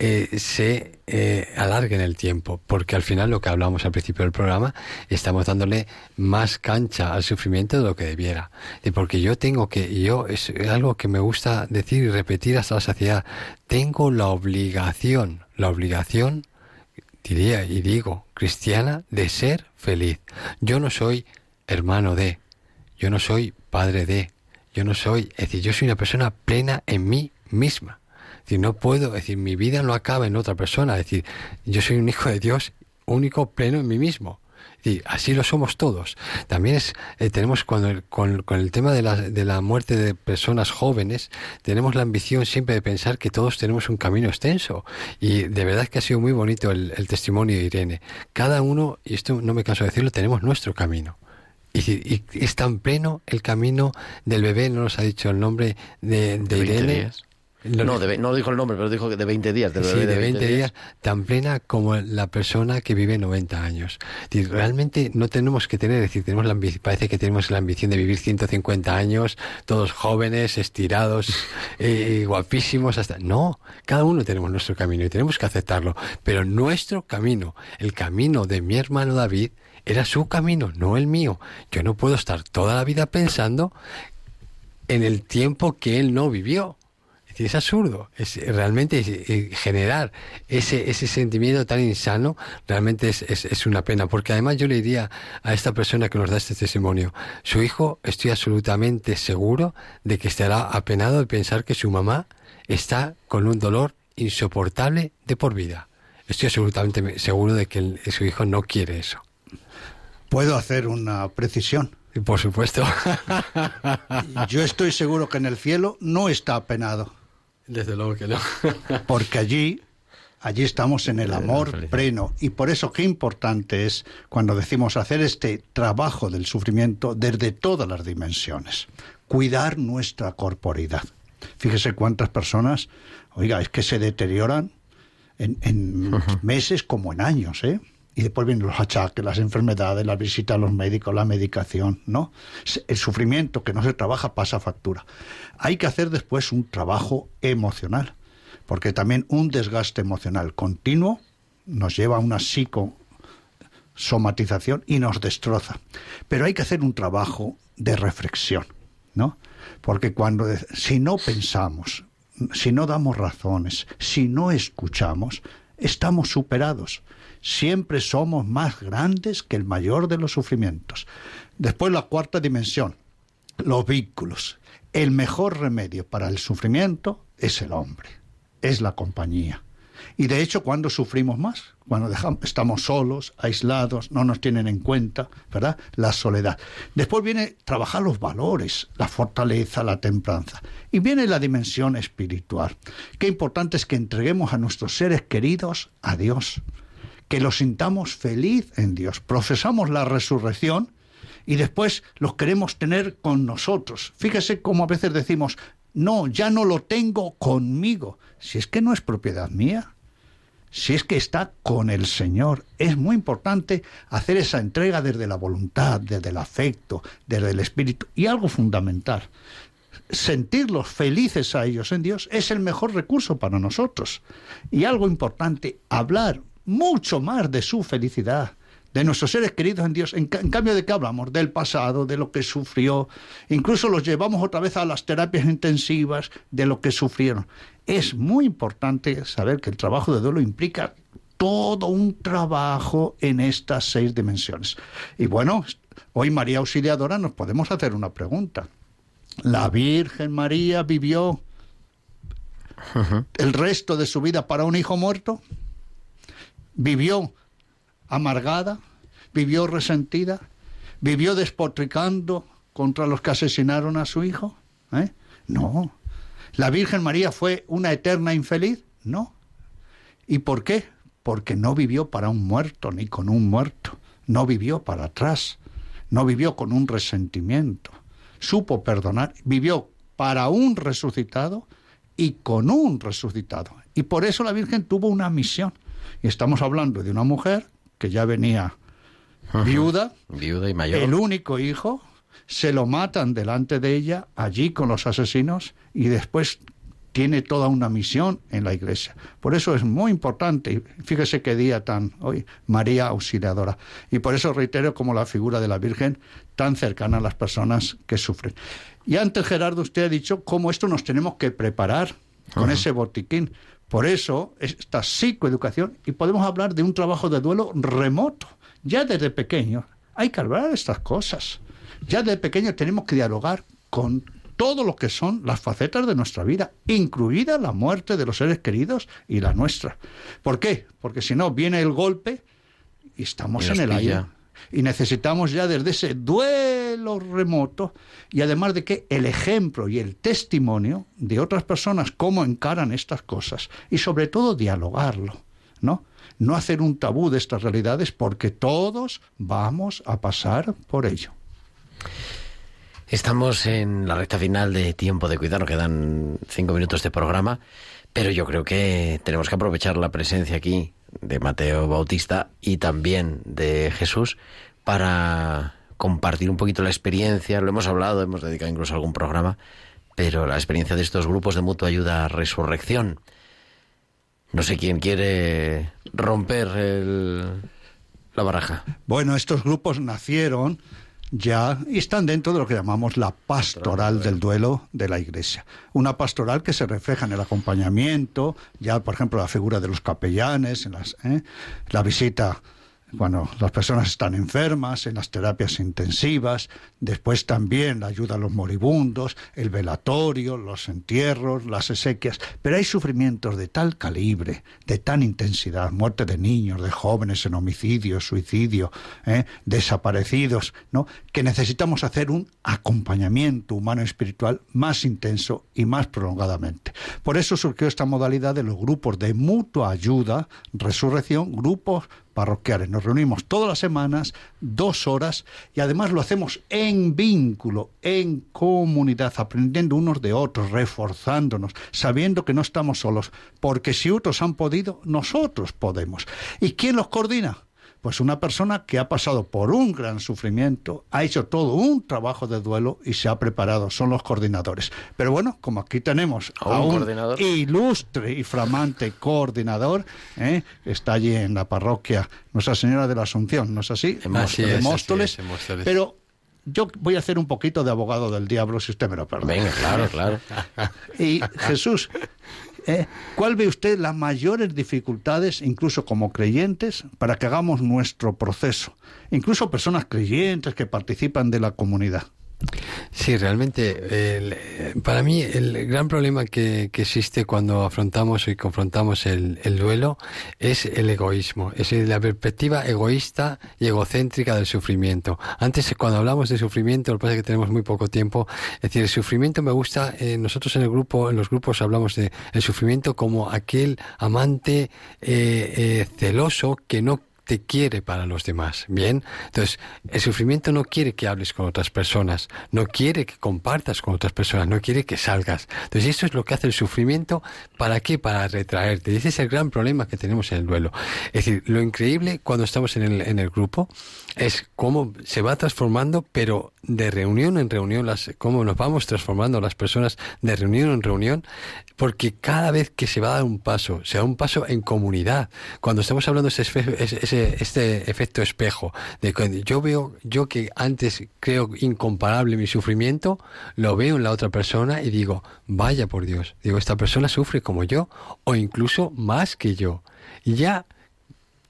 eh, se eh, el tiempo, porque al final lo que hablamos al principio del programa, estamos dándole más cancha al sufrimiento de lo que debiera. Y porque yo tengo que, yo es algo que me gusta decir y repetir hasta la saciedad, tengo la obligación, la obligación, diría y digo, cristiana, de ser feliz. Yo no soy hermano de, yo no soy padre de, yo no soy, es decir, yo soy una persona plena en mí misma decir, no puedo, es decir, mi vida no acaba en otra persona. Es decir, yo soy un hijo de Dios único, pleno en mí mismo. Y así lo somos todos. También es, eh, tenemos cuando con, el tema de la, de la muerte de personas jóvenes, tenemos la ambición siempre de pensar que todos tenemos un camino extenso. Y de verdad que ha sido muy bonito el, testimonio de Irene. Cada uno, y esto no me canso de decirlo, tenemos nuestro camino. Y, es tan pleno el camino del bebé, no nos ha dicho el nombre de, de Irene. No, no dijo el nombre, pero dijo que de 20 días. De sí, de 20, días, tan plena como la persona que vive 90 años. realmente no tenemos que tener, es decir, tenemos la parece que tenemos la ambición de vivir 150 años, todos jóvenes, estirados, [laughs] eh, guapísimos, hasta... No, cada uno tenemos nuestro camino y tenemos que aceptarlo. Pero nuestro camino, el camino de mi hermano David, era su camino, no el mío. Yo no puedo estar toda la vida pensando en el tiempo que él no vivió es absurdo. Es, realmente generar ese, ese sentimiento tan insano realmente es, es, una pena. Porque además yo le diría a esta persona que nos da este testimonio, su hijo estoy absolutamente seguro de que estará apenado de pensar que su mamá está con un dolor insoportable de por vida. Estoy absolutamente seguro de que su hijo no quiere eso. ¿Puedo hacer una precisión? Por supuesto. [laughs] Yo estoy seguro que en el cielo no está apenado. Desde luego que no. [laughs] Porque allí, allí estamos en el amor pleno. Y por eso qué importante es cuando decimos hacer este trabajo del sufrimiento desde todas las dimensiones. Cuidar nuestra corporidad. Fíjese cuántas personas, oiga, es que se deterioran en, en [laughs] meses como en años, ¿eh? Y después vienen los achaques, las enfermedades, la visita a los médicos, la medicación, ¿no? El sufrimiento que no se trabaja pasa factura. Hay que hacer después un trabajo emocional, porque también un desgaste emocional continuo nos lleva a una psicosomatización y nos destroza. Pero hay que hacer un trabajo de reflexión, ¿no? Porque cuando si no pensamos, si no damos razones, si no escuchamos, estamos superados siempre somos más grandes que el mayor de los sufrimientos. Después la cuarta dimensión, los vínculos. El mejor remedio para el sufrimiento es el hombre, es la compañía. Y de hecho, cuando sufrimos más, cuando dejamos, estamos solos, aislados, no nos tienen en cuenta, ¿verdad? La soledad. Después viene trabajar los valores, la fortaleza, la templanza. Y viene la dimensión espiritual. Qué importante es que entreguemos a nuestros seres queridos a Dios que lo sintamos feliz en Dios. Profesamos la resurrección y después los queremos tener con nosotros. Fíjese cómo a veces decimos, no, ya no lo tengo conmigo. Si es que no es propiedad mía, si es que está con el Señor. Es muy importante hacer esa entrega desde la voluntad, desde el afecto, desde el espíritu. Y algo fundamental, sentirlos felices a ellos en Dios es el mejor recurso para nosotros. Y algo importante, hablar mucho más de su felicidad, de nuestros seres queridos en Dios. En, cambio, ¿de qué hablamos? Del pasado, de lo que sufrió. Incluso los llevamos otra vez a las terapias intensivas de lo que sufrieron. Es muy importante saber que el trabajo de duelo implica todo un trabajo en estas seis dimensiones. Y bueno, hoy María Auxiliadora nos podemos hacer una pregunta. ¿La Virgen María vivió el resto de su vida para un hijo muerto? Vivió amargada, vivió resentida, vivió despotricando contra los que asesinaron a su hijo. ¿Eh? No. ¿La Virgen María fue una eterna infeliz? No. ¿Y por qué? Porque no vivió para un muerto ni con un muerto. No vivió para atrás. No vivió con un resentimiento. Supo perdonar. Vivió para un resucitado y con un resucitado. Y por eso la Virgen tuvo una misión. Y estamos hablando de una mujer que ya venía viuda, viuda y mayor. el único hijo, se lo matan delante de ella, allí con los asesinos, y después tiene toda una misión en la iglesia. Por eso es muy importante, fíjese qué día tan hoy, María Auxiliadora. Y por eso reitero como la figura de la Virgen tan cercana a las personas que sufren. Y antes, Gerardo, usted ha dicho cómo esto nos tenemos que preparar con ese botiquín. Por eso, esta psicoeducación, y podemos hablar de un trabajo de duelo remoto. Ya desde pequeños hay que hablar de estas cosas. Ya desde pequeños tenemos que dialogar con todo lo que son las facetas de nuestra vida, incluida la muerte de los seres queridos y la nuestra. ¿Por qué? Porque si no, viene el golpe y estamos Y en el pilla. aire. Y necesitamos ya desde ese duelo remoto y además de que el ejemplo y el testimonio de otras personas cómo encaran estas cosas y sobre todo dialogarlo, ¿no? No hacer un tabú de estas realidades porque todos vamos a pasar por ello. Estamos en la recta final de Tiempo de Cuidar, nos quedan cinco minutos de programa, pero yo creo que tenemos que aprovechar la presencia aquí de Mateo Bautista y también de Jesús para compartir un poquito la experiencia. Lo hemos hablado, hemos dedicado incluso algún programa, pero la experiencia de estos grupos de mutua ayuda a resurrección. No sé quién quiere romper el- la baraja. Bueno, estos grupos nacieron ya y están dentro de lo que llamamos la pastoral del duelo de la Iglesia. Una pastoral que se refleja en el acompañamiento, ya por ejemplo la figura de los capellanes, en las, ¿eh? la visita cuando las personas están enfermas, en las terapias intensivas, después también la ayuda a los moribundos, el velatorio, los entierros, las exequias, pero hay sufrimientos de tal calibre, de tan intensidad, muerte de niños, de jóvenes en homicidio, suicidio, ¿eh? desaparecidos, ¿no? que necesitamos hacer un acompañamiento humano y espiritual más intenso y más prolongadamente. Por eso surgió esta modalidad de los grupos de mutua ayuda, resurrección, grupos parroquiales. Nos reunimos todas las semanas, dos horas, y además lo hacemos en vínculo, en comunidad, aprendiendo unos de otros, reforzándonos, sabiendo que no estamos solos, porque si otros han podido, nosotros podemos. ¿Y quién los coordina? Pues una persona que ha pasado por un gran sufrimiento, ha hecho todo un trabajo de duelo y se ha preparado, son los coordinadores. Pero bueno, como aquí tenemos ¿A un ilustre y flamante coordinador, ¿eh? está allí en la parroquia Nuestra Señora de la Asunción, ¿no es así? Es, de así es, Móstoles. Pero yo voy a hacer un poquito de abogado del diablo, si usted me lo perdona. Venga, claro, claro. [laughs] Y Jesús, ¿eh? ¿cuál ve usted las mayores dificultades, incluso como creyentes, para que hagamos nuestro proceso? Incluso personas creyentes que participan de la comunidad. Sí, realmente, para mí el gran problema que, que existe cuando afrontamos y confrontamos el, el duelo es el egoísmo, es la perspectiva egoísta y egocéntrica del sufrimiento. Antes, cuando hablamos de sufrimiento, lo que pasa es que tenemos muy poco tiempo, es decir, el sufrimiento me gusta, eh, nosotros en el grupo, en los grupos hablamos de el sufrimiento como aquel amante eh, eh, celoso que no te quiere para los demás. Bien, entonces el sufrimiento no quiere que hables con otras personas, no quiere que compartas con otras personas, no quiere que salgas. Entonces eso es lo que hace el sufrimiento. ¿Para qué? Para retraerte. Y ese es el gran problema que tenemos en el duelo. Es decir, lo increíble cuando estamos en el, en el grupo es cómo se va transformando, pero de reunión en reunión, las, cómo nos vamos transformando las personas de reunión en reunión, porque cada vez que se va a dar un paso, se da un paso en comunidad. Cuando estamos hablando de esfe- ese- este efecto espejo, de que yo veo, yo que antes creo incomparable mi sufrimiento, lo veo en la otra persona y digo, vaya por Dios, digo, esta persona sufre como yo, o incluso más que yo. Y ya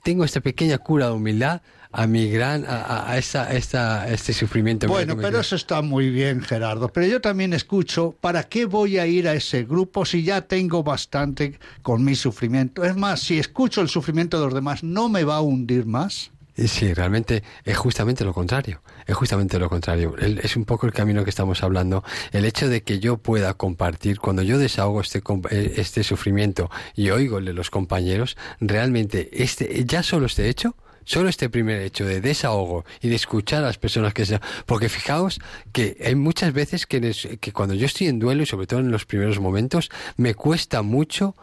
tengo esta pequeña cura de humildad a mi gran, a, a- a esa, esta, este sufrimiento. Bueno, pero eso está muy bien, Gerardo. Pero yo también escucho, ¿para qué voy a ir a ese grupo si ya tengo bastante con mi sufrimiento? Es más, si escucho el sufrimiento de los demás, ¿no me va a hundir más? Sí, realmente es justamente lo contrario. Es justamente lo contrario. Es un poco el camino que estamos hablando. El hecho de que yo pueda compartir, cuando yo desahogo este, eh, este sufrimiento y oigo el de los compañeros, realmente este, ya solo este hecho, solo este primer hecho de desahogo y de escuchar a las personas que se... Porque fijaos que hay muchas veces que, les- que cuando yo estoy en duelo y sobre todo en los primeros momentos, me cuesta mucho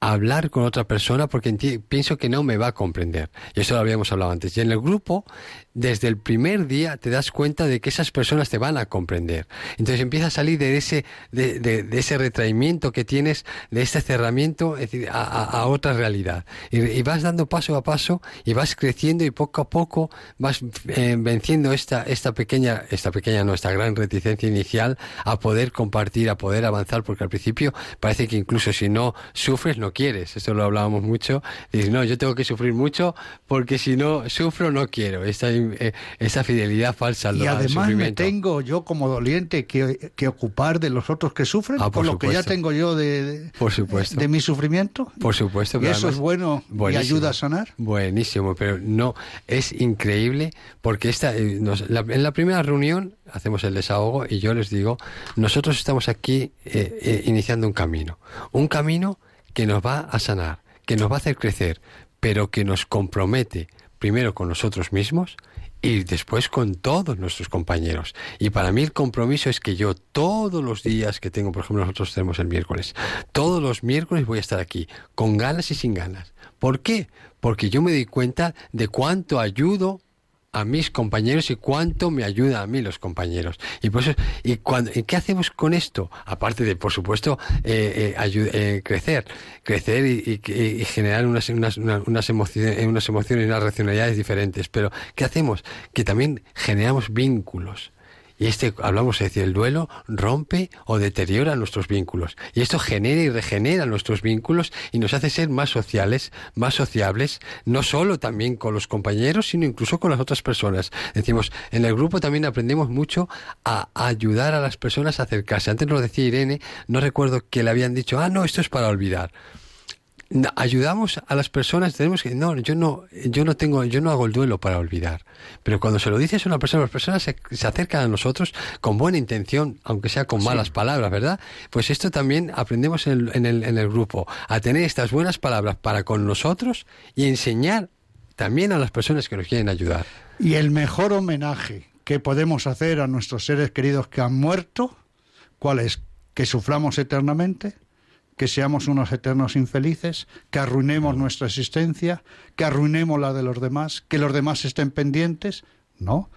hablar con otra persona porque pienso que no me va a comprender. Y eso lo habíamos hablado antes. Y en el grupo, desde el primer día te das cuenta de que esas personas te van a comprender. Entonces empieza a salir de ese, de, de- de ese retraimiento que tienes, de ese cerramiento es decir, a, a- a otra realidad. Y, y vas dando paso a paso y vas creciendo y poco a poco vas eh, venciendo esta, esta pequeña, esta pequeña, no, esta gran reticencia inicial a poder compartir, a poder avanzar, porque al principio parece que incluso si no sufres, no quieres. Eso lo hablábamos mucho. Dices, no, yo tengo que sufrir mucho porque si no sufro, no quiero. Esa, eh, esa fidelidad falsa al, Y además me tengo yo como doliente que, que ocupar de los otros que sufren, Ah, por lo que ya tengo yo de, de, Por supuesto. de mi sufrimiento. Por supuesto. Y eso además- es bueno y ayuda a sanar. Buenísimo, pero no, es increíble porque esta, eh, nos- la- en la primera reunión hacemos el desahogo y yo les digo, nosotros estamos aquí eh, eh, iniciando un camino, un camino que nos va a sanar, que nos va a hacer crecer, pero que nos compromete primero con nosotros mismos y después con todos nuestros compañeros. Y para mí el compromiso es que yo todos los días que tengo, por ejemplo, nosotros tenemos el miércoles, todos los miércoles voy a estar aquí, con ganas y sin ganas. ¿Por qué? Porque yo me doy cuenta de cuánto ayudo a mis compañeros y cuánto me ayuda a mí los compañeros. Y por y cuando, ¿y qué hacemos con esto? Aparte de, por supuesto, eh, eh, eh, crecer, crecer y, generar unas, unas, una- unas, emociones, unas emociones y unas racionalidades diferentes. Pero, ¿qué hacemos? Que también generamos vínculos. Y este, hablamos, es decir, el duelo rompe o deteriora nuestros vínculos. Y esto genera y regenera nuestros vínculos y nos hace ser más sociales, más sociables, no solo también con los compañeros, sino incluso con las otras personas. Decimos, en el grupo también aprendemos mucho a ayudar a las personas a acercarse. Antes nos decía Irene, no recuerdo que le habían dicho, ah, no, esto es para olvidar. Ayudamos a las personas tenemos que no yo no yo no tengo yo no hago el duelo para olvidar. Pero cuando se lo dices a una persona las personas se, se acercan a nosotros con buena intención aunque sea con malas palabras verdad pues esto también aprendemos en el, en el, en el grupo a tener estas buenas palabras para con nosotros y enseñar también a las personas que nos quieren ayudar. Y el mejor homenaje que podemos hacer a nuestros seres queridos que han muerto, ¿cuál es? Que suframos eternamente, que seamos unos eternos infelices, que arruinemos nuestra existencia, que arruinemos la de los demás, que los demás estén pendientes. No.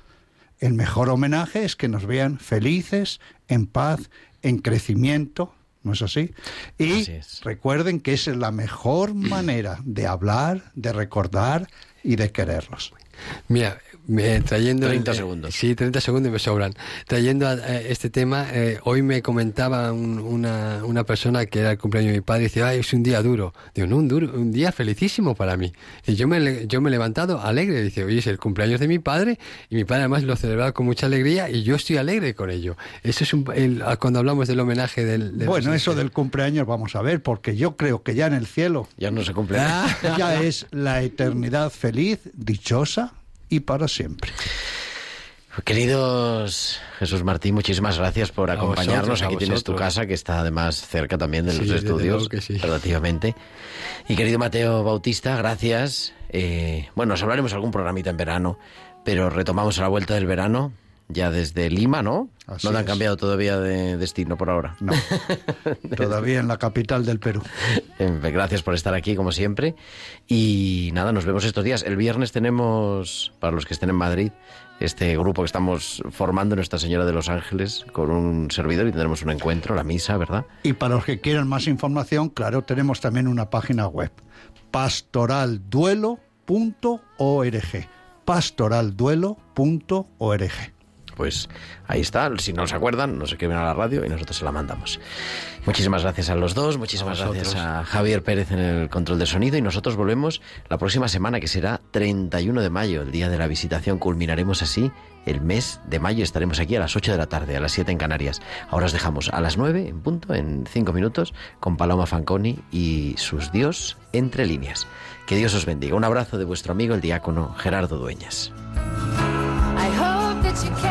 El mejor homenaje es que nos vean felices, en paz, en crecimiento. ¿No es así? Y Así es. recuerden que esa es la mejor manera de hablar, de recordar y de quererlos. Mira, me- trayendo... 30 eh, segundos. Sí, 30 segundos me sobran. Trayendo a, eh, este tema, eh, hoy me comentaba un- una, una persona que era el cumpleaños de mi padre y dice, ay, es un día duro. Digo, no, un, duro, un día felicísimo para mí. Y yo me, yo me he levantado alegre. Dice, oye, es el cumpleaños de mi padre y mi padre además lo celebraba con mucha alegría y yo estoy alegre con ello. Eso es un, el- cuando hablamos del homenaje del... de Bueno, eso del cumpleaños vamos a ver, porque yo creo que ya en el cielo Ya no se cumple. Ah. [laughs] ya es la eternidad feliz, dichosa y para siempre. Queridos Jesús Martín, muchísimas gracias por acompañarnos. vosotros, Aquí tienes tu casa, que está además cerca también de Sí, los estudios, luego que sí. relativamente. Y querido Mateo Bautista, gracias. Eh, bueno, nos hablaremos algún programita en verano, pero retomamos a la vuelta del verano, ya desde Lima, ¿no? Así no te han es. cambiado todavía de destino por ahora. No, [laughs] todavía en la capital del Perú. Gracias por estar aquí, como siempre. Y nada, nos vemos estos días. El viernes tenemos, para los que estén en Madrid, este grupo que estamos formando Nuestra Señora de los Ángeles con un servidor y tendremos un encuentro, la misa, ¿verdad? Y para los que quieran más información, claro, tenemos también una página web, pastoralduelo.org. Pastoralduelo.org. Pues ahí está, si no se acuerdan, nos escriben a la radio y nosotros se la mandamos. Muchísimas gracias a los dos, muchísimas A gracias a Javier Pérez en el control de sonido y nosotros volvemos la próxima semana que será 31 de mayo, el día de la visitación. Culminaremos así el mes de mayo, estaremos aquí a las 8 de la tarde, a las 7 en Canarias. Ahora os dejamos a las 9 en punto, en 5 minutos, con Paloma Fanconi y sus Dios entre líneas. Que Dios os bendiga. Un abrazo de vuestro amigo el diácono Gerardo Dueñas. I hope that you